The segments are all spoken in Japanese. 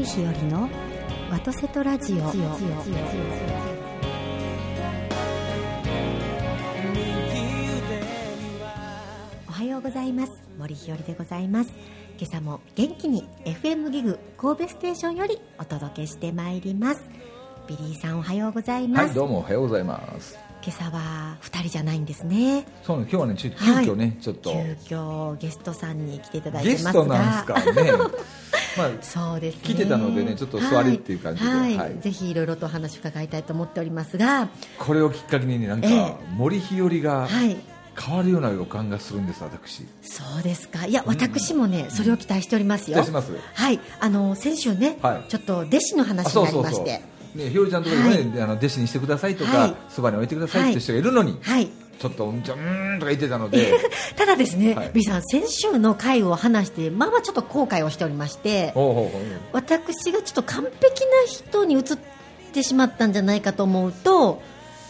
森日和のワトセトラジオ。おはようございます。森日和でございます。今朝も元気に FM ギグ神戸ステーションよりお届けしてまいります。ビリーさんおはようございます、はい、どうもおはようございます。今朝は2人じゃないんですね。そうね、今日はね、ちょ急はい。遽ね、ちょっと。急遽ゲストさんに来ていただいてますが。ゲストなんですかね。まあ、そうですね。来てたのでねちょっと座りっていう感じで。はい、はい。ぜひいろいろとお話伺いたいと思っておりますが。これをきっかけにね、なんかええ、森日和がはい。変わるような予感がするんです、私。そうですか。いや私もね、それを期待しておりますよ。はい。あの先週ね、はい。ちょっと弟子の話あ、に。なりまして。ね、ひよりちゃんのところにね、あの弟子にしてくださいとはい。か、そばに置いてくださいって人がいるのに、はいちょっと、うんちゃん、とか言ってたので、ただですね、はい。ビさん先週の回を話してまあまあちょっと後悔をしておりまして。私がちょっと完璧な人に移ってしまったんじゃないかと思うと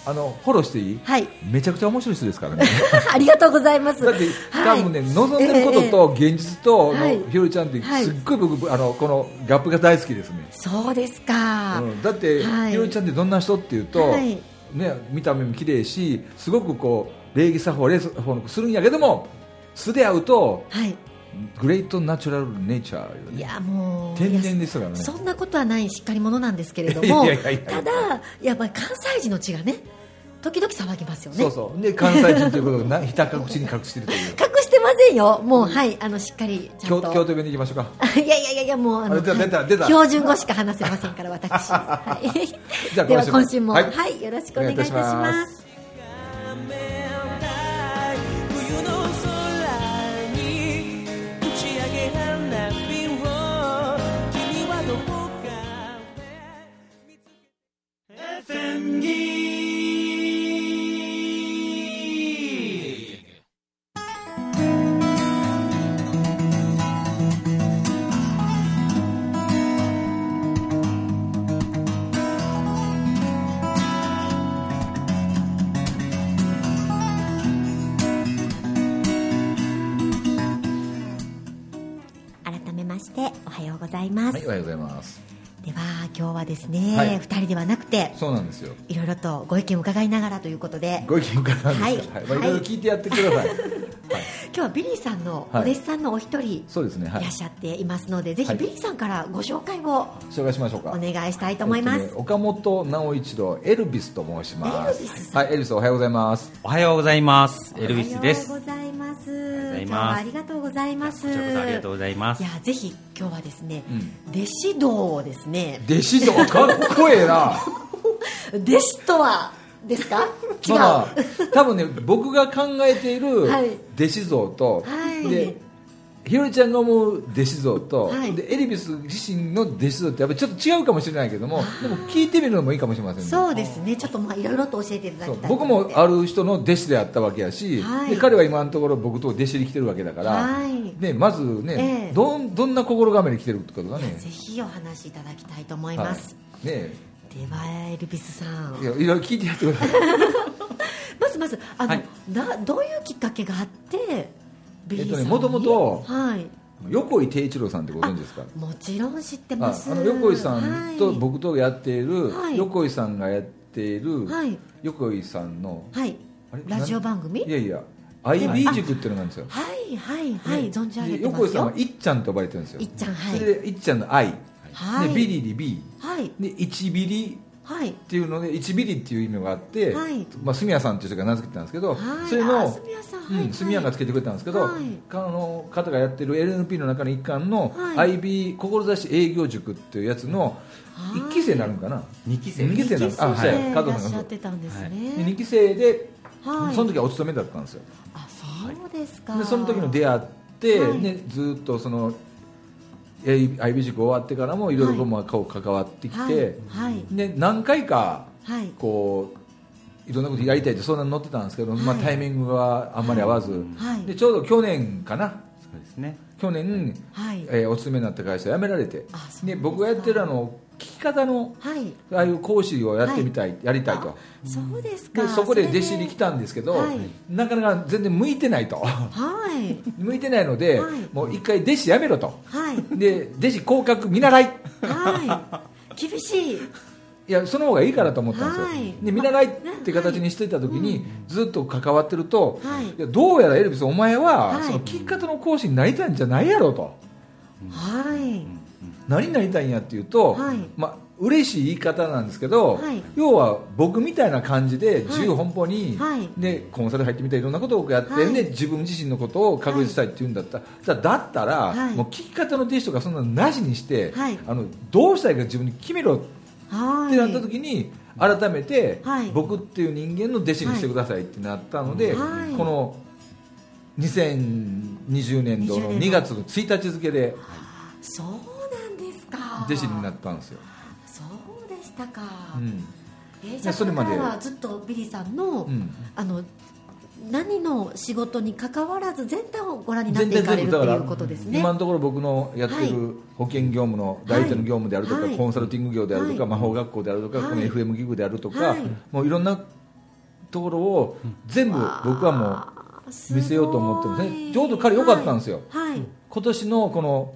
あの、フォローしていい？はい。めちゃくちゃ面白い人ですからね。ありがとうございます。だって、はい。多分ね、望んでることと現実とはい。のひよりちゃんって、はいすっごい僕、あの、このギャップが大好きですね。そうですか、うん、だって、はい。ひよりちゃんってどんな人っていうと、はいね、見た目も綺麗しすごくこう礼儀作法礼法のするんやけども素で会うとはい。グレートナチュラルネイチャーよいねやもう天然ですからね。そんなことはないしっかり者なんですけれどもただやっぱり関西人の血がね時々騒ぎますよね。そうそう。で関西人ということをなひた隠しに隠しているというてませんよ。もうはいあのしっかりちゃんと。京京都弁でいきましょうか。いやいやいやもうあのあ出た出た標準語しか話せませんから私、はい、では今週も。ははいいよろしくお願いいたしますおはようございます、はいおはようございます。では今日はですね、はい。二人ではなくてそうなんですよ。いろいろとご意見を伺いながらということで。ご意見伺うんですが、ははい。いまあ、い。ろいろ聞いてやってください、はい、今日はビリーさんのおはい。弟子さんのお一人そうですね。はい。いらっしゃっていますので、ぜひはい。ビリーさんからご紹介を紹介しましょうか。お願いしたいと思います、えっとね岡本直一郎エルビスと申します。エルビスさん。はい。エルビスおはようございます。おはようございます。エルビスです。ございます。ありがとうございますこちらこそありがとうございますいやぜひ今日はですね、う弟子道をですね弟子道かっこええな弟子とはですか違う、まあ、多分ね僕が考えている弟子像と、はいでひよりちゃんが思う弟子像と、はい。でエリビス自身の弟子像ってやっぱりちょっと違うかもしれないけどもでも聞いてみるのもいいかもしれませんね。そうですね。ちょっとまあいろいろと教えていただきたいと僕もある人の弟子であったわけやし、はい。で彼は今のところ僕と弟子に来てるわけだから、はい。ね、まずね、ええ。どんどんな心構えに来てるってことがね。ぜひお話しいただきたいと思います、はい。ねではエルビスさん。いやいろいろ聞いてやってください。まずまずあの、はい。などういうきっかけがあってえっとね元々はい。横井貞一郎さんってご存知ですか？もちろん知ってあます。あの横井さんとはい。僕とやっている、はい。横井さんがやっている、はい。横井さんのはい。ラジオ番組？いやいや IB 塾っていうのがあるんですよ、はいはいはい、ね存じ上げでてますよ。横井さんはいっちゃんと呼ばれてるんですよ。いっちゃんはい。それでいっちゃんの I、はい。でビリで B はい。で1ビリはいっていうので1ビリっていう意味があって、はい。まあ、住谷さんっていう人が名付けてたんですけど、はい。それのあ住谷さん。はいうん、住谷がつけてくれたんですけど、はい。あの方がやってる LNP の中の一環のはい。IB 志営業塾っていうやつのはい。1期生になるんかな、二期生。二期生なん二期生あそうや加藤さんがってたんですね、はい。で2期生で、はい。その時はお勤めだったんですよ。あそうですか。でその時の出会って、はい。ね、ずっとその IB 塾終わってからもいろいろ関わってきて、はい。はい。で何回かはい。こういろんなことやりたいって相談に乗ってたんですけど、まあ、はいタイミングがあんまり合わず、はい。でちょうど去年かな。そうですね。去年、はい。えーお勤めになった会社辞められて。あそうで僕がやってるあのき方のはい。ああいう講師をやってみたい、やりたいと。そうですか。でそこで弟子に来たんですけど、はい。なかなか全然向いてないと。はい。向いてないので、はい。もう一回弟子やめろと。はい。で弟子降格見習い。はい。厳しい。いやその方がいいかなと思ったんですよ、はい。で見習いって形にしていた時に、ずっと関わってると、はい。いやどうやらエルビスお前は、はい。その聞き方の講師になりたいんじゃないやろと。はい何になりたいんやっていうと、はい。まあ嬉しい言い方なんですけど、はい。要は僕みたいな感じではい。自由奔放に、はい。でコンサル入ってみたいいろんなことをやって、はい。で自分自身のことを確立したいっていうんだった。ら、じゃあだったら、はい。もう聞き方の弟子とかそんなのなしにして、はい。あのどうしたいか自分に決めろっはい。てなった時に改めて、はい。僕っていう人間の弟子にしてくださいってなったので、はい。この2020年度の20 2月の1日付でそう弟子になったんですよ、そうでしたか、うん。えーじゃあそれまではずっとビリーさんの、うん。あの何の仕事に関わらず全体をご覧になっていかれるということですね。今のところ僕のやってはい。る保険業務の代理店の業務であるとか、はい。コンサルティング業であるとか、はい。魔法学校であるとか、はい。この FM ギグであるとか、はい。もういろんなところを全部僕はもう見せようと思ってますね。ちょうど彼良かったんですよ。はい、はい。今年のこの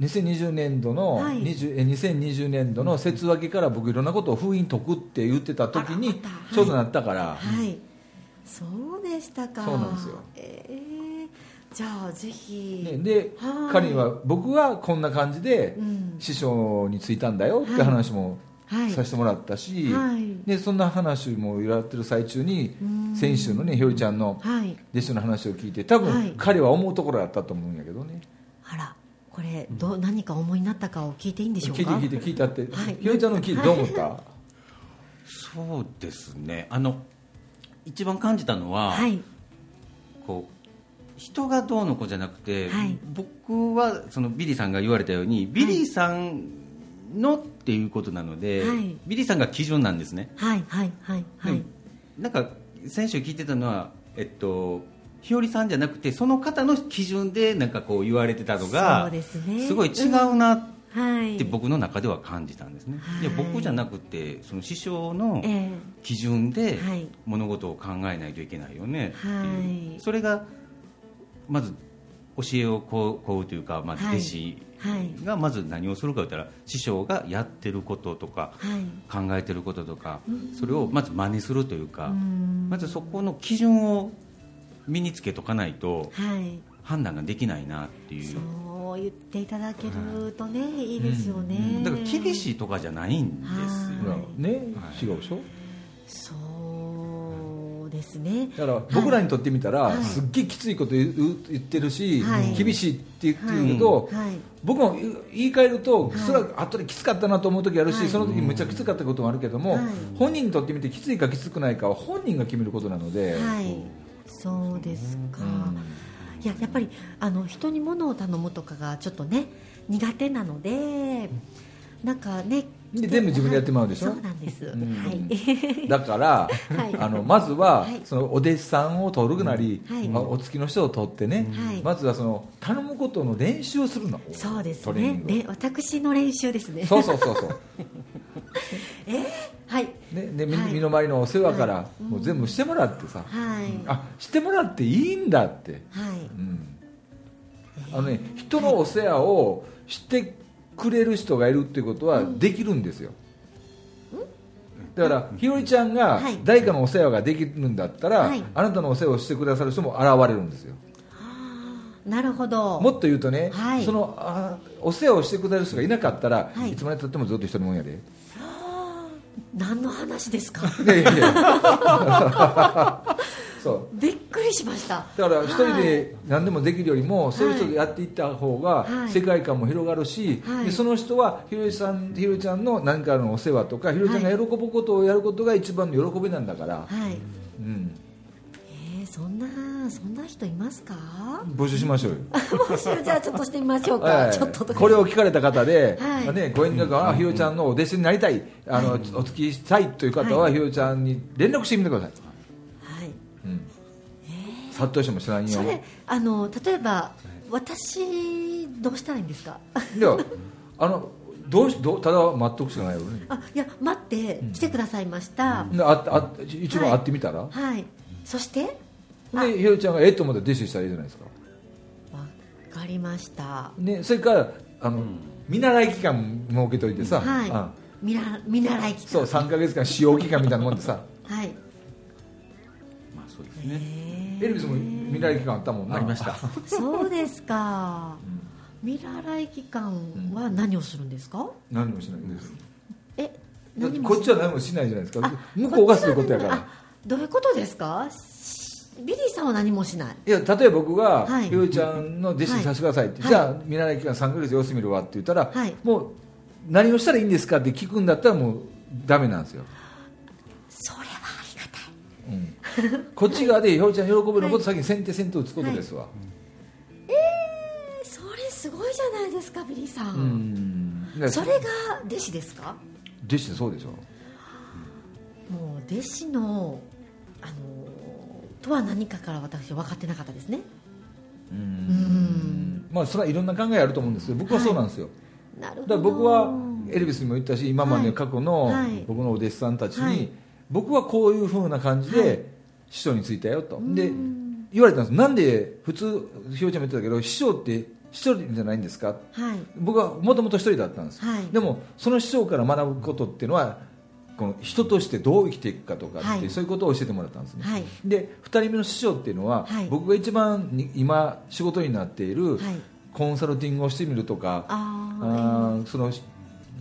2020年度の、はい。20え2020年度の節分けから僕いろんなことを封印解くって言ってた時にちょうどなったから、はい、そうでしたか。そうなんですよ。えー。じゃあぜひ、ねではい。彼には僕はこんな感じでうん。師匠に就いたんだよって話もはい。させてもらったし、はい。でそんな話もやってる最中にうん。先週のねひよりちゃんのはい。弟子の話を聞いて多はい。分彼は思うところだったと思うんやけどね。あらこれどう何か思いになったかを聞いていいんでしょうか？聞いて聞いて聞いたって、はい。ひよりちゃんの聞い。てどう思った、そうですね。あの一番感じたのは、はい。こう人がどうのこうじゃなくて、はい。僕はそのビリーさんが言われたようにビリーさんのっていうことなので、はい。ビリーさんが基準なんですね、はいはいはいはい。なんか先週聞いてたのはえっと日和さんじゃなくてその方の基準でなんかこう言われてたのがそうですね。ごい違うなっはい。て僕の中では感じたんですね、はい。いや僕じゃなくてその師匠のえ基準ではい。物事を考えないといけないよねっていう、はい。それがまず教えをこうこうというか、まあ、はい。弟子がまず何をするかといったら師匠がやってることとかはい。考えてることとかうん。それをまず真似するというかうん。まずそこの基準を身につけとかないとはい。判断ができないなっていう。そう言っていただけるとね、い。いですよね、だから厳しいとかじゃないんですよはい。ね、はい。違うでしょ？そうですね。だから僕らにとってみたら、はい。すっげえきついこと言ってるし、はい。厳しいって言ってるけど、はい。僕も言い換えると、はい。それは後できつかったなと思う時あるし、はい。その時むっちゃきつかったこともあるけども、はい。本人にとってみてきついかきつくないかは本人が決めることなので、はいそうですか、うん。いややっぱりあの人に物を頼むとかがちょっとね苦手なのでなんかねで全部自分でやってもらうでしょ？そうなんです、ん。はい。だから、はい。あのまずは、はい。そのお弟子さんを取るなり、はい。まあ、お付きの人を取ってね、はい。まずはその頼むことの練習をするの。そうですね。で私の練習ですね。そうそうそうそう はい。ね、でみはい。身の回りのお世話から、はい。もう全部してもらってさ、はい。あしてもらっていいんだって、はい。うん。あのね、人のお世話をしてくれる人がいるっていうことはできるんですよ、だからひよりちゃんがはい。誰かのお世話ができるんだったら、はい。あなたのお世話をしてくださる人も現れるんですよ。なるほど。もっと言うとね、はい。そのあお世話をしてくださる人がいなかったら、はい。い、つまでたってもずっと一人もんやで何の話ですか？いやいやいや。そう。びっくりしました。だから一人で何でもできるよりも、そういう人でやっていった方がはい。世界観も広がるし、はい。でその人はひろりさんひろりちゃんの何かのお世話とかひろりちゃんが喜ぶことをやることが一番の喜びなんだから、はい。うん、えー、そんなそんな人いますか？募集しましょうよ。もしじゃあちょっとしてみましょうか、はい。ちょっとこれを聞かれた方で、はい。まあね、ご遠慮が、あひろりちゃんのお弟子になりたい。あの、お付きしたいという方は、はい。ひろりちゃんに連絡してみてください、はい。うん。殺到しても知らんよそれあの例えば私どうしたらいいんですか？いやあのどうしどうただ待っとくしかないよね。あいや待って来てくださいました、でああ一番会ってみたら、はい。そして？あでひろりちゃんがええと思ったら弟子したらいいじゃないですか。わかりました。ね、それからあの、見習い期間設けといてさ、はい。あ。見な見習い期間。そう3か月間使用期間みたいなもんでさ。はい。まあそうですね。エルビスも見習い期間あったもんな。ありました。そうですか。見習い期間は何をするんですか？何もしないんです。えだって何もこっちは何もしないじゃないですか。あ向こうがすることやから。あどういうことですか？しビリーさんは何もしない？いや例えば僕がはい。ひろりちゃんの弟子にさせてくださいって、はい。じゃあ見習い期間3か月様子見るわって言ったら、はい。もう何をしたらいいんですかって聞くんだったらもうダメなんですよ、それはありがたい。うん、こっち側で ひろりちゃん喜ぶのこと先に先手先手打つことですわ、えそれすごいじゃないですかビリーさん、それが弟子ですか？弟子そうでしょ。もう弟子のあのとは何かから私は分かってなかったですね。ううん。まあそれはいろんな考えあると思うんですけど僕はそうなんですよ、なるほど。だから僕はエルビスにも言ったし今まではい。過去のはい。僕のお弟子さんたちに、はい。僕はこういうふうな感じはい。で師匠についたよと、うん。で言われたんですなんで普通ひろちゃんも言ってたけど師匠って一人じゃないんですか？はい。僕はもともと一人だったんです、はい。でもその師匠から学ぶことっていうのはこの人としてどう生きていくかとかって、はい。そういうことを教えてもらったんですね、はい。で2人目の師匠っていうのは、はい。僕が一番に今仕事になっている、はい。コンサルティングをしてみるとかあーあーその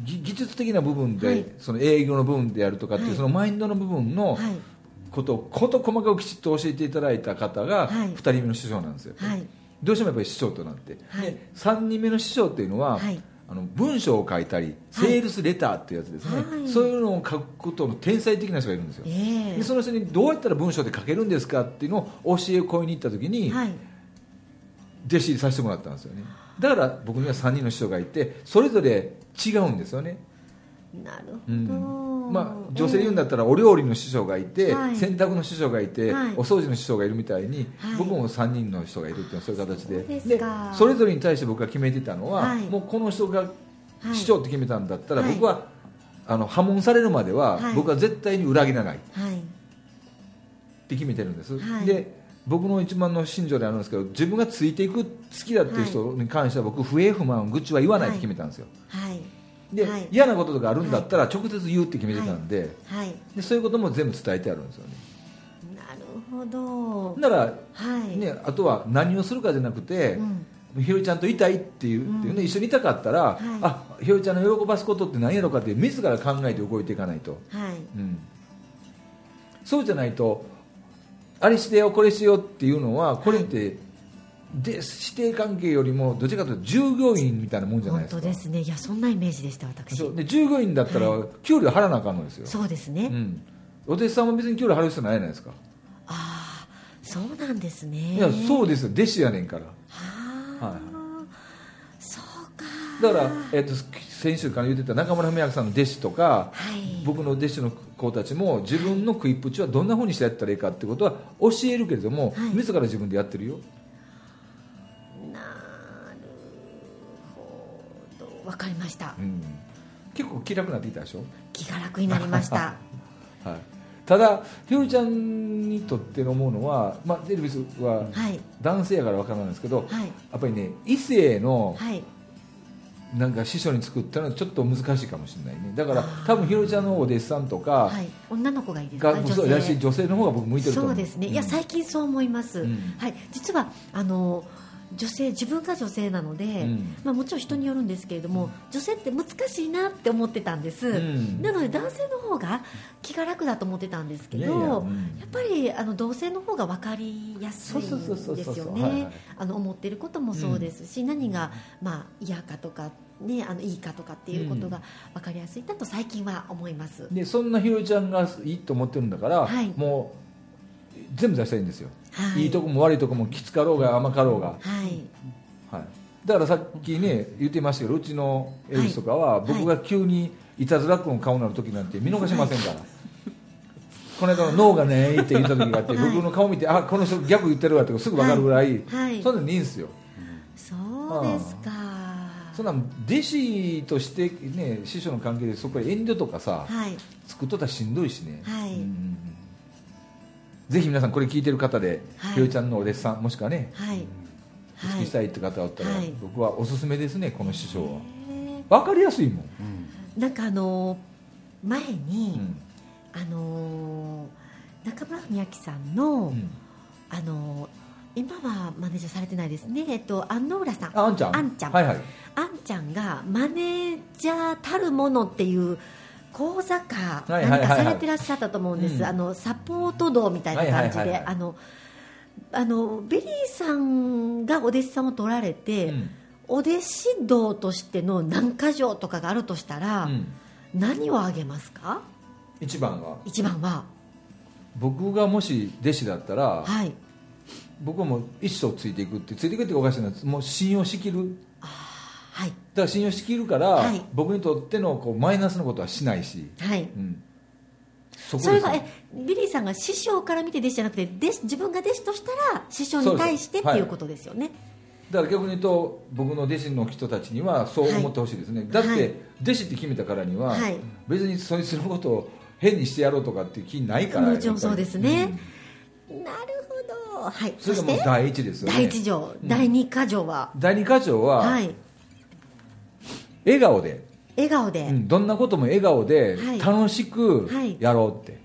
ぎ技術的な部分で、はい。その営業の部分であるとかっていう、はい。そのマインドの部分のはい。ことを事細かくきちっと教えていただいた方がはい。2人目の師匠なんですよ、はい。どうしてもやっぱり師匠となって、はい。で3人目の師匠っていうのは、はいあの文章を書いたりセールスレターっていうやつですね、はい。そういうのを書くことの天才的な人がいるんですよ、ええ。でその人にどうやったら文章で書けるんですかっていうのを教えを請いに行った時に、はい。弟子入りさせてもらったんですよね。だから僕には3人の師匠がいてそれぞれ違うんですよね、なるうほど、ん。まあ、女性で言うんだったらお料理の師匠がいて、はい。洗濯の師匠がいて、はい。お掃除の師匠がいるみたいに、はい。僕も3人の人がいるっていうそういう形で。でそれぞれに対して僕が決めてたのは、はい。もうこの人がはい。師匠って決めたんだったら、はい。僕はあの破門されるまでは、はい。僕は絶対に裏切らない。っはい。て決めてるんです、はい。で僕の一番の信条であるんですけど自分がついていく好きだっていう人に関しては僕不平不満愚痴は言わないって決めたんですよ、はいで、はい。嫌なこととかあるんだったら直接言うって決めてたんで,、はい。でそういうことも全部伝えてあるんですよね。なるほど。だから、はい。ね、あとは何をするかじゃなくて、うん。ひよりちゃんといたいっていう,、っていうね、一緒にいたかったら、はい。あひよりちゃんの喜ばすことって何やろかって自ら考えて動いていかないと、はい。うん、そうじゃないとあれしてよこれしようっていうのはこれって、で師弟関係よりもどちらかというと従業員みたいなもんじゃないですか。本当ですね。いやそんなイメージでした私。で従業員だったらは給料払わなあかんのですよ、そうですね、うん、お弟子さんも別に給料払う必要ないじゃないですか。ああそうなんですね。いやそうですよ。弟子やねんから。はあ、はい。そうか。だから、えっと先週から言ってた中村文明さんの弟子とか、はい。僕の弟子の子たちも自分の食いっぷちはどんなふうにしてやったらいいかってことは教えるけれども、はい。自ら自分でやってるよどわかりました。うん。結構気楽になってきたでしょ、気が楽になりました。はい、ただひよりちゃんにとって思うのは、まあ、エルビスははい。男性やから分からないんですけど、はい。やっぱりね異性のはい。なんか師匠に作ったのはちょっと難しいかもしれないね。だから多分ひよりちゃんのお弟子さんとかはい。女の子がいいですかが女性女性の方が僕向いてると思う。そうですね、いやうん。最近そう思います、うん。はい、実はあの女性自分が女性なので、ん。まあ、もちろん人によるんですけれども女性って難しいなって思ってたんです、ん。なので男性の方が気が楽だと思ってたんですけどうん。っぱりあの同性の方が分かりやすいですよね。あの思ってることもそうですし、何が、まあ、嫌かとか、ね、あのいいかとかっていうことが分かりやすい。だと最近は思います、でそんなひよりちゃんがいいと思ってるんだから、はい。もう全部出したらいいんですよ、はい。い、いとこも悪いとこもきつかろうが甘かろうが、はい。はい、だからさっきね言ってましたけどうちのエルビスとかは、はい。僕が急にい。たずらっ子の顔になる時なんて見逃しませんから、この間の脳がねって言った時があって、はい。僕の顔見てあこの人逆言ってるわってすぐ分かるぐらい、はい。そんなのいいんですよ。そうですか。そんな弟子としてね師匠の関係でそこに遠慮とかさ、はい。作っとったらしんどいしね、はい。うんうんうんぜひ皆さんこれ聞いてる方で、はい。ひよりちゃんのお弟子さんもしくはねはい。お付きしたいって方がおったら、はい。僕はおすすめですねこの師匠は。へ分かりやすいもん、ーなんかあのー前に、うん。あのー中村文明さんの、うん。あのー今はマネージャーされてないですね。えっと安野浦さん。ああんちゃん。あんちゃん。はいはい。あんちゃんがマネージャーたるものっていう講座か何かされてらっしゃったと思うんです、うん。あのサポート道みたいな感じであのあのビリーさんがお弟子さんを取られて、うん。お弟子道としての何か条とかがあるとしたら、うん。何をあげますか？一番は。一番は。僕がもし弟子だったら、はい。僕はもう一生ついていくってついていくっておかしいなもう信用しきるはい。だから信用しきるから、はい。僕にとってのこうマイナスのことはしないし、はい。うん、そこそれがえビリーさんが師匠から見て弟子じゃなくて弟子自分が弟子としたら師匠に対してっていうことですよね。だから逆に言うと僕の弟子の人たちにはそう思ってほしいですね、だって、はい。弟子って決めたからには、はい。別にそいつのことを変にしてやろうとかっていう気ないからもちろんそうですね。うん。なるほど。はい。それがもう第一ですよね。第一条、うん第二箇条は。第二課長は、はい笑顔で、笑顔で、うんどんなことも笑顔ではい。楽しくはい。やろうって、は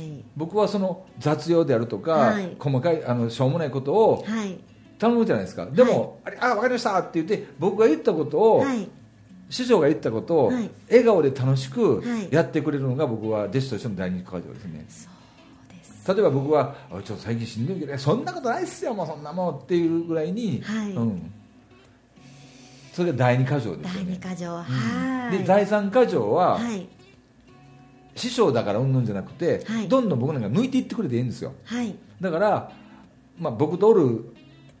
い。僕はその雑用であるとか、はい。細かいあのしょうもないことをはい。頼むじゃないですか。でも、あれあ分かりましたって言って僕が言ったことを、はい。師匠が言ったことを、はい。笑顔で楽しくはい。やってくれるのが僕は弟子としての第二課長ですね。例えば僕はあちょっと最近しんどいけどねそんなことないっすよもうそんなもんっていうぐらいに、はい。うん、それが第二課長です第よね。二箇条、うん。はいで第三課長は、はい。師匠だからうんぬんじゃなくて、はい。どんどん僕なんか抜いていってくれていいんですよ。はい。だから、まあ、僕とおる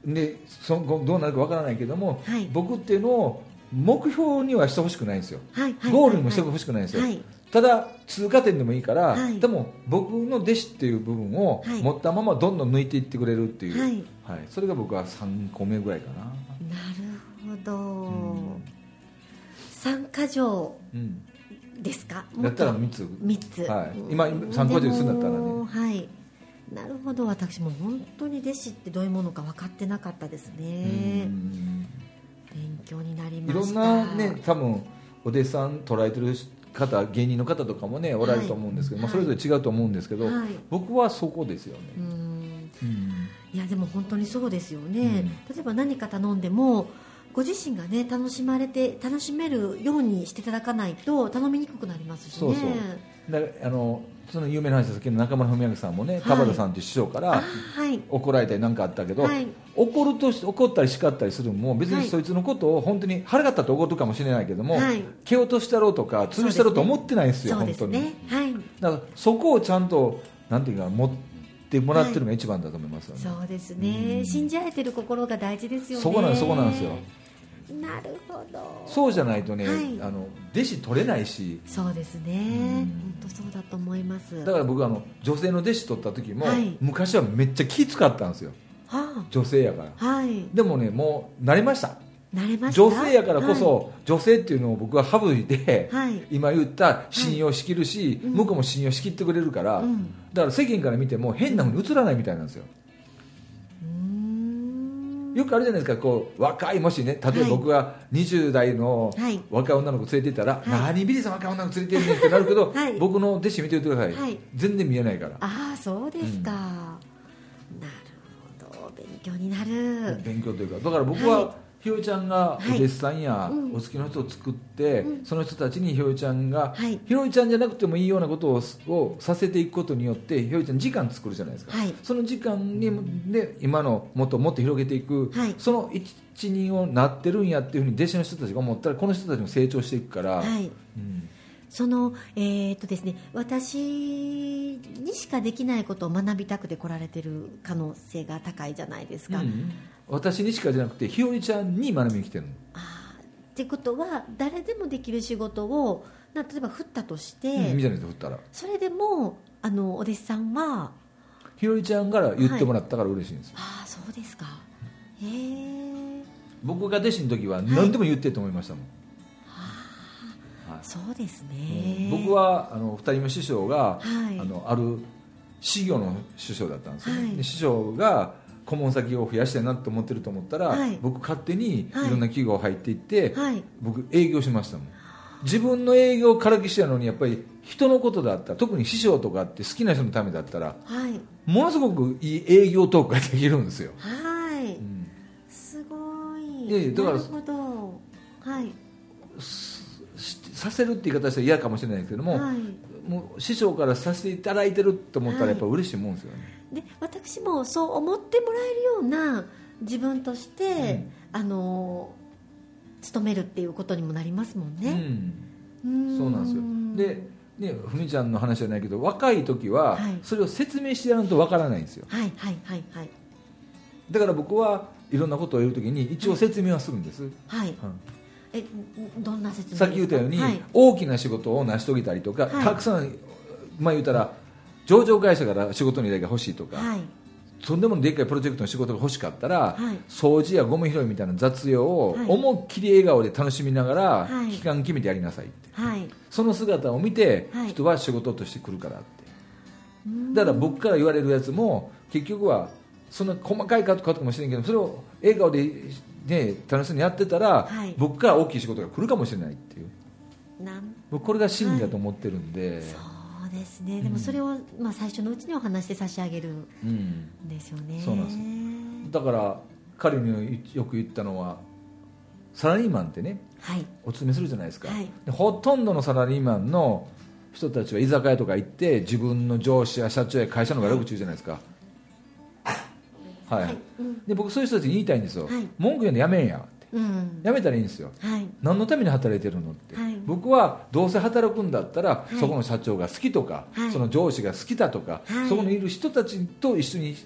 でそのどうなるかわからないけども、はい。僕っていうのを目標にはしてほしくないんですよ。はいはいゴールにもしてほしくないんですよ、はいただ通過点でもいいから、はい。でも僕の弟子っていう部分をはい。持ったままどんどん抜いていってくれるっていう、はい。それが僕は3個目ぐらいかな、なるほど、ん。三箇条うん、ですかだったらもっ3つ。と三つ、はい。うん。今参考条にするんだったらね。はい。なるほど。私も本当に弟子ってどういうものか分かってなかったですうねん。勉強になりまいろんしたなね多分お弟子さん捉えてる方芸人の方とかもねおられると思うんですけど、はい。まあ、それぞれ違うと思うんですけど、はい。僕はそこですよね、うん。うん。いやでも本当にそうですよね、うん。例えば何か頼んでもご自身がね楽しまれて楽しめるようにしていただかないと頼みにくくなりますしね。そうそう。だからあのその有名な話ですけど中村文明さんもねい。田畑さんっていう師匠から、あはい。怒られたり何かあったけど、はい。怒るとし怒ったり叱ったりするのも別はい。にそいつのことを本当に腹が立って怒るかもしれないけども、はい。蹴落としたろうとか潰したろうと思ってないんですよそうです本当に。ねはい。だからそこをちゃんとなんていうか持ってもらってるのが一番だと思いますよね、そうですね、うん。信じられてる心が大事ですよね。そこなんそこなんですよなるほど。そうじゃないとね、はい。あの弟子取れないし。そうですね。うん。本当そうだと思います。だから僕あの女性の弟子取った時も、はい。昔はめっちゃ気使ったんですよ。は女性やから。あはい。でもねもう慣れました。慣れました？女性やからこそ、女性っていうのを僕は省いて、はい。今言った信用しきるし、うん。向こうも信用しきってくれるから、うん。だから世間から見ても変なふうに映らないみたいなんですよ。うーんよくあるじゃないですかこう若いもしね例えばはい。僕が20代のはい。若い女の子連れて行ったら、い。何ビリーさん若い女の子連れて行ってんねんってなるけど、はい。僕の弟子見ておいてください、はい。全然見えないから。ああそうですか、なるほど。勉強になる。勉強というかだから僕は、はひよちゃんがお弟子さんやうんお好きな人を作って、うん。その人たちにひよちゃんが、はい。ひよちゃんじゃなくてもいいようなことををさせていくことによってひよちゃん時間作るじゃないですか、はい。その時間にで今のもっともっと広げていく、はい。その一人をなってるんやっていうふうに弟子の人たちが思ったらこの人たちも成長していくから、はい。うんそのえーっとですね私にしかできないことを学びたくて来られてる可能性が高いじゃないですか、うん私にしかじゃなくてひよりちゃんに学びに来てるの、あーってことは誰でもできる仕事をな例えば振ったとして、うん、いいじゃないですか振ったら。それでもあのお弟子さんはひよりちゃんから言ってもらったから嬉しいんですよ、ああそうですか。へえ僕が弟子の時は何でも言ってると思いましたもん、はいそうですね。僕はあの2人目師匠が、はい。あのある私業の師匠だったんですよね、はい。で師匠が顧問先を増やしたいなと思ってると思ったら、はい。僕勝手にいはい。ろんな企業入っていって、はい。僕営業しましたもん。自分の営業からきしてやのにやっぱり人のことだったら特に師匠とかって好きな人のためだったらはい。ものすごくいい営業トークができるんですよ、はい、うん。すごい。いやいやだからなるほど。はい。しさせるって言い方したら嫌かもしれないですけども、はい。もう師匠からさせていただいてると思ったらやっぱ嬉しいもんですよね、で私もそう思ってもらえるような自分として、あの勤めるっていうことにもなりますもんね、うん、んそうなんですよ。でねふみちゃんの話じゃないけど若い時ははい。それを説明してやらんとわからないんですよ。はいはいはいはい。だから僕はいろんなことを言う時に一応説明はするんです、はい。うんえどんな説さっき言ったように、はい。大きな仕事を成し遂げたりとか、はい。たくさんまあ言うたら上場会社から仕事の依頼が欲しいとか、はい。とんでもでっかいプロジェクトの仕事が欲しかったら、はい。掃除やゴミ拾いみたいな雑用をはい。思いっきり笑顔で楽しみながら、はい。期間決めてやりなさいって。はい。その姿を見て、はい。人は仕事として来るからって。うん。だから僕から言われるやつも結局はそんな細かいことかもしれんけどそれを笑顔で、ね、楽しそうにやってたら、はい。僕から大きい仕事が来るかもしれないっていう。僕これが真理だと思ってるんで、そうですね。でもそれを、まあ、最初のうちにお話して差し上げるんうん、ですよね。そうなんだから彼によく言ったのはサラリーマンってねはい。お勤めするじゃないですか、はい。でほとんどのサラリーマンの人たちは居酒屋とか行って自分の上司や社長や会社の悪口言うじゃないですかはい、はい。うん。で僕そういう人たちに言いたいんですよ、はい。文句言うのやめんやって。うん。やめたらいいんですよ。はい。何のために働いてるのって、はい。僕はどうせ働くんだったら、い。そこの社長が好きとか、はい。その上司が好きだとか、はい。そこにいる人たちと一緒に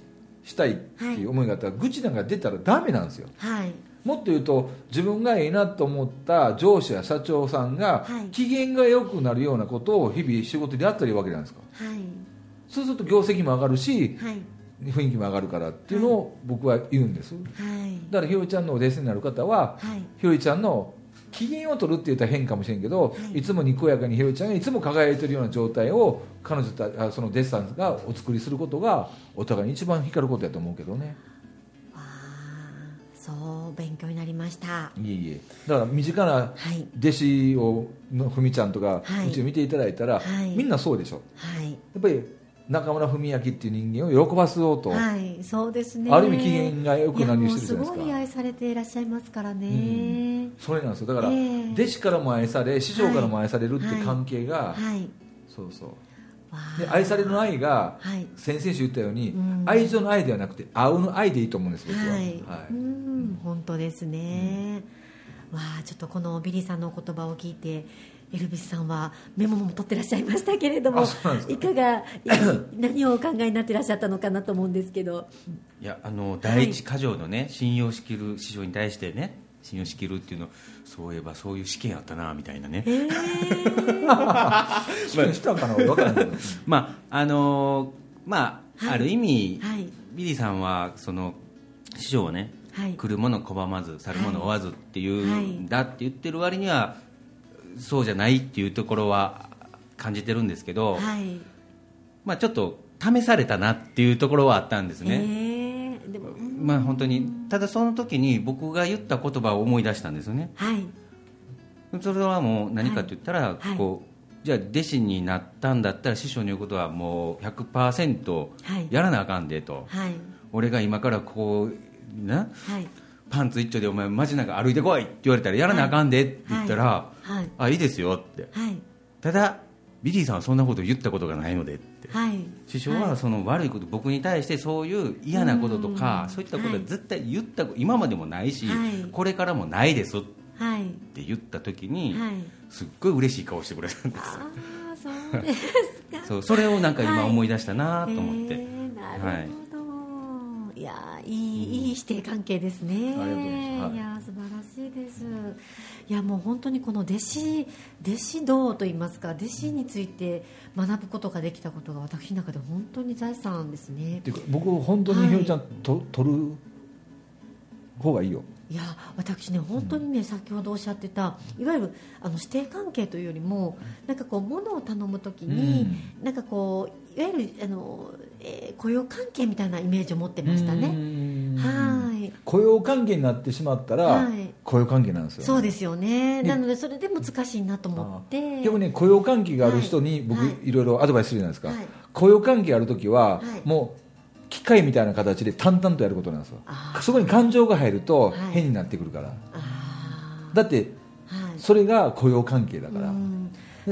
したいっていう思いがあったら、愚痴なんか出たらダメなんですよ。はい。もっと言うと自分がいいなと思った上司や社長さんがはい。機嫌が良くなるようなことを日々仕事でやったらいいわけじゃないですか。はい。そうすると業績も上がるしはい雰囲気も上がるからっていうのを僕は言うんです。はい。だからひよりちゃんのお弟子になる方ははい。ひよりちゃんの機嫌を取るって言ったら変かもしれんけど、はい。い、つもにこやかにひよりちゃんがいつも輝いてるような状態を彼女たあその弟子さんがお作りすることがお互いに一番光ることやと思うけどね。そう勉強になりました。いえいえ。だから身近なはい。弟子をのふみちゃんとか、はい。うちを見ていただいたら、はい。みんなそうでしょ。はい。やっぱり中村文明っていう人間を喜ばそうと、はいそうですね。ある意味機嫌が良くなるようにしてるじゃないですか。すごい愛されていらっしゃいますからね、それなんですよ。だから、ええ。弟子からも愛され師匠からも愛されるってはい関係が、はい。そうそう。わあ。で愛されるの愛が、はい。先々週言ったように、うん。愛情の愛ではなくて愛うの愛でいいと思うんです僕は、はい、はい。うん。本当ですね、わあちょっとこのビリーさんのお言葉を聞いてエルビスさんはメモも取ってらっしゃいましたけれどもいかがい 何をお考えになってらっしゃったのかなと思うんですけど。いやあの第一箇条のね、信用しきる師匠に対してね信用しきるっていうのそういえばそういう試験あったなみたいなね。えー、試験したかな分からないまあ あのまあ、はい。ある意味、はい。ビリーさんはその師匠をね、はい。来るもの拒まず去るもの追わずっていう、はいんだって言ってる割にはそうじゃないっていうところは感じてるんですけど、はい。まあ、ちょっと試されたなっていうところはあったんですね、えー、でもうん。まあ本当にただその時に僕が言った言葉を思い出したんですよね。はい。それはもう何かと言ったら、はい。こうじゃあ弟子になったんだったら師匠の言うことはもう100%はい。やらなあかんでと、はい。俺が今からこうなはい。パンツ一丁でお前街中歩いてこいって言われたらやらなあかんでって言ったら、はい。はいあいいですよって。はい。ただビリーさんはそんなこと言ったことがないのでって。はい。師匠はその悪いこと、僕に対してそういう嫌なこととか、うん。そういったことははい絶対言った今までもないし、はい。これからもないです。っはい。て言った時に、はい。すっごい嬉しい顔してくれたんですああそうですか。そうそれをなんか今はい。思い出したなと思って、えーなるほど、い、やーいいいい師弟関係ですね。ありがとうございます。はい。いやー素晴らしいです。いやもう本当にこの弟子弟子道と言いますか弟子について学ぶことができたことが私の中で本当に財産ですね。僕本当にひよりちゃん、と取る方がいいよ。いや私ね本当にね、先ほどおっしゃってたいわゆるあの師弟関係というよりもなんかこう物を頼むときに、なんかこういわゆるあの、えー雇用関係みたいなイメージを持ってましたね。はい。雇用関係になってしまったら、はい。雇用関係なんですよそうですよね。ね。なのでそれで難しいなと思って。でもね雇用関係がある人に僕、はい。はい。い、ろいろアドバイスするじゃないですか、はい。雇用関係ある時は、はい。もう機械みたいな形で淡々とやることなんですよ。そこに感情が入るとはい。変になってくるから、あだってそれが雇用関係だから、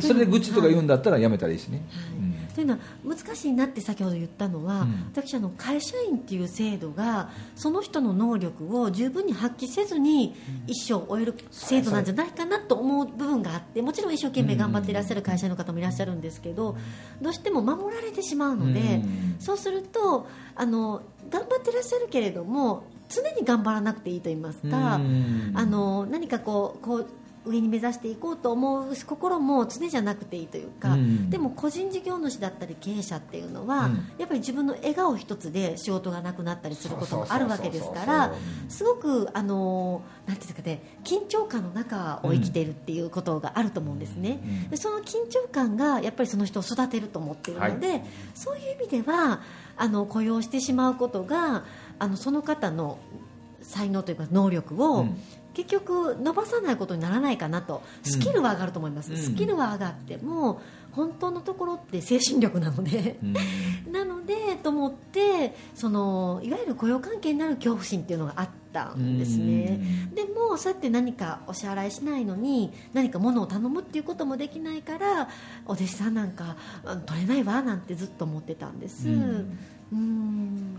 それで愚痴とか言うんだったらやめたらいいしね、はい。うんというのは難しいなって先ほど言ったのは、うん。私あの会社員っていう制度がその人の能力を十分に発揮せずに一生終える制度なんじゃないかなと思う部分があってもちろん一生懸命頑張っていらっしゃる会社員の方もいらっしゃるんですけどどうしても守られてしまうので、うん。そうするとあの頑張っていらっしゃるけれども常に頑張らなくていいと言いますか。うん。あの何かこうこう上に目指していこうと思う心も常じゃなくていいというか、うん。でも個人事業主だったり経営者っていうのは、うん。やっぱり自分の笑顔一つで仕事がなくなったりすることもあるわけですからすごくあのなんていうかね緊張感の中を生きているっていうことがあると思うんですね、うんでその緊張感がやっぱりその人を育てると思っているので、そういう意味ではあの雇用してしまうことがあのその方の才能というか能力を、うん結局伸ばさないことにならないかなと。スキルは上がると思います、うん。スキルは上がっても本当のところって精神力なので、うん。なのでと思ってそのいわゆる雇用関係になる恐怖心っていうのがあったんですね、でもそうやって何かお支払いしないのに何か物を頼むっていうこともできないからお弟子さんなんかあ取れないわなんてずっと思ってたんです。うん。うん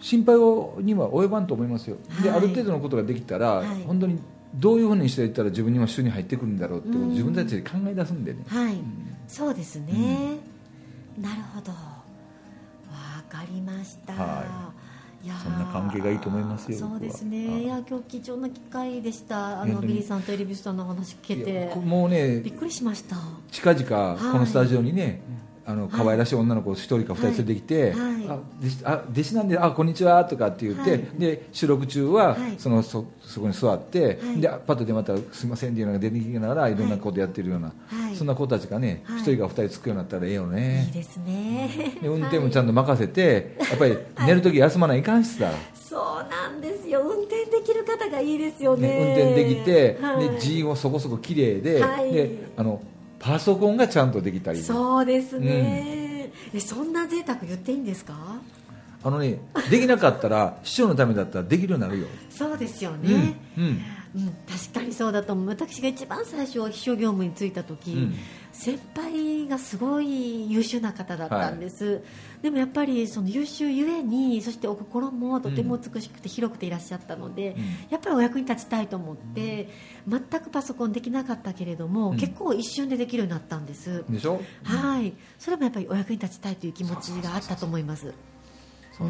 心配をには及ばんと思いますよ、ではい。ある程度のことができたら、はい。本当にどういうふうにしていったら自分にも収入入ってくるんだろうってことをうん。自分たちで考え出すんでね、はい、うん。そうですね、なるほど。わかりました、はい。そんな関係がいいと思いますよそうですね。い。や今日貴重な機会でした。あのビリーさんとエリビスさんの話聞けいてもうねびっくりしました。近々このスタジオにね、あの可愛らしい女の子一人か二人連れてきて、はい。はいあ弟子あ弟子なんであこんにちはとかって言って、はい。で収録中は、はい。そのそそこに座って、はい。でパッと出またらすみませんっていうのが出てきながらい。ろんなことやってるような、はい。そんな子たちがね一、はい。人か二人つくようになったらええよいいねですね。で運転もちゃんと、と任せて、やっぱり 寝るとき休まないかんしさ、そうなんですよ。運転できる方がいいですよね。ね、運転できて、はい。で字もそこそこ綺麗で,、はい。であのパソコンがちゃんとできたりそうですね、えそんな贅沢言っていいんですか？あのねできなかったら 師匠のためだったらできるようになるよ、そうですようん。ね、うん。うん、確かにそうだと思う。私が一番最初秘書業務に就いた時、うん先輩がすごい優秀な方だったんです、でもやっぱりその優秀ゆえにそしてお心もとても美しくて広くていらっしゃったので、うん。やっぱりお役に立ちたいと思って全くパソコンできなかったけれども、うん。結構一瞬でできるようになったんです、でしょ？はい。それもやっぱりお役に立ちたいという気持ちがあったと思います。そう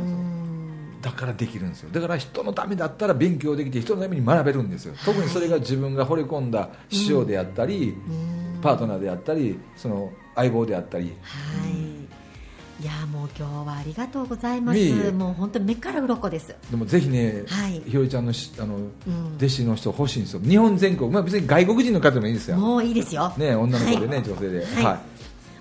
だからできるんですよだから人のためだったら勉強できて人のために学べるんですよ特にそれが自分が惚れ込んだ師匠であったり、うんパートナーであったりその相棒であったり。はい。いやもう今日はありがとうございます。もう本当に目から鱗です。でもぜひね、はい。ひよりちゃんのしあの、ん。弟子の人欲しいんですよ。日本全国、まあ、別に外国人の方でもいいですよ、もういいですよ。ね、女の子でね、はい。女性で、はい。はい。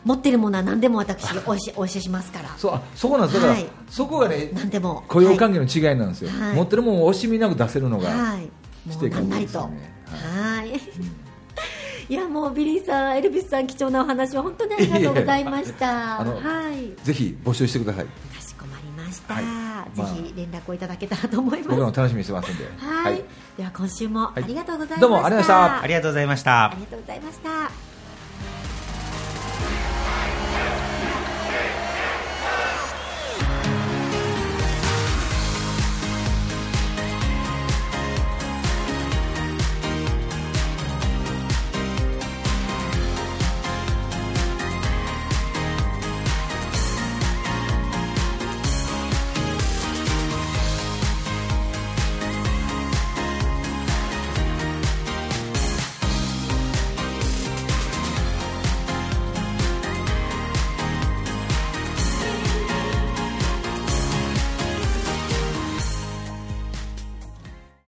持ってるものは何でも私 お教えしますから。そうあそこなんですだから、はい。そこがね何でも。雇用関係の違いなんですよ、はい。持ってるものを惜しみなく出せるのが、はい。していか何なりと。ないと。ですよはねい。いやもうビリーさん、エルビスさん貴重なお話を本当にありがとうございました。はい。ぜひ募集してくださいかしこまりました。はいぜひ連絡をいただけたらと思います。僕らも楽しみにしてますんではい。では今週もありがとうございました。どうもありがとうございましたありがとうございましたありがとうございました。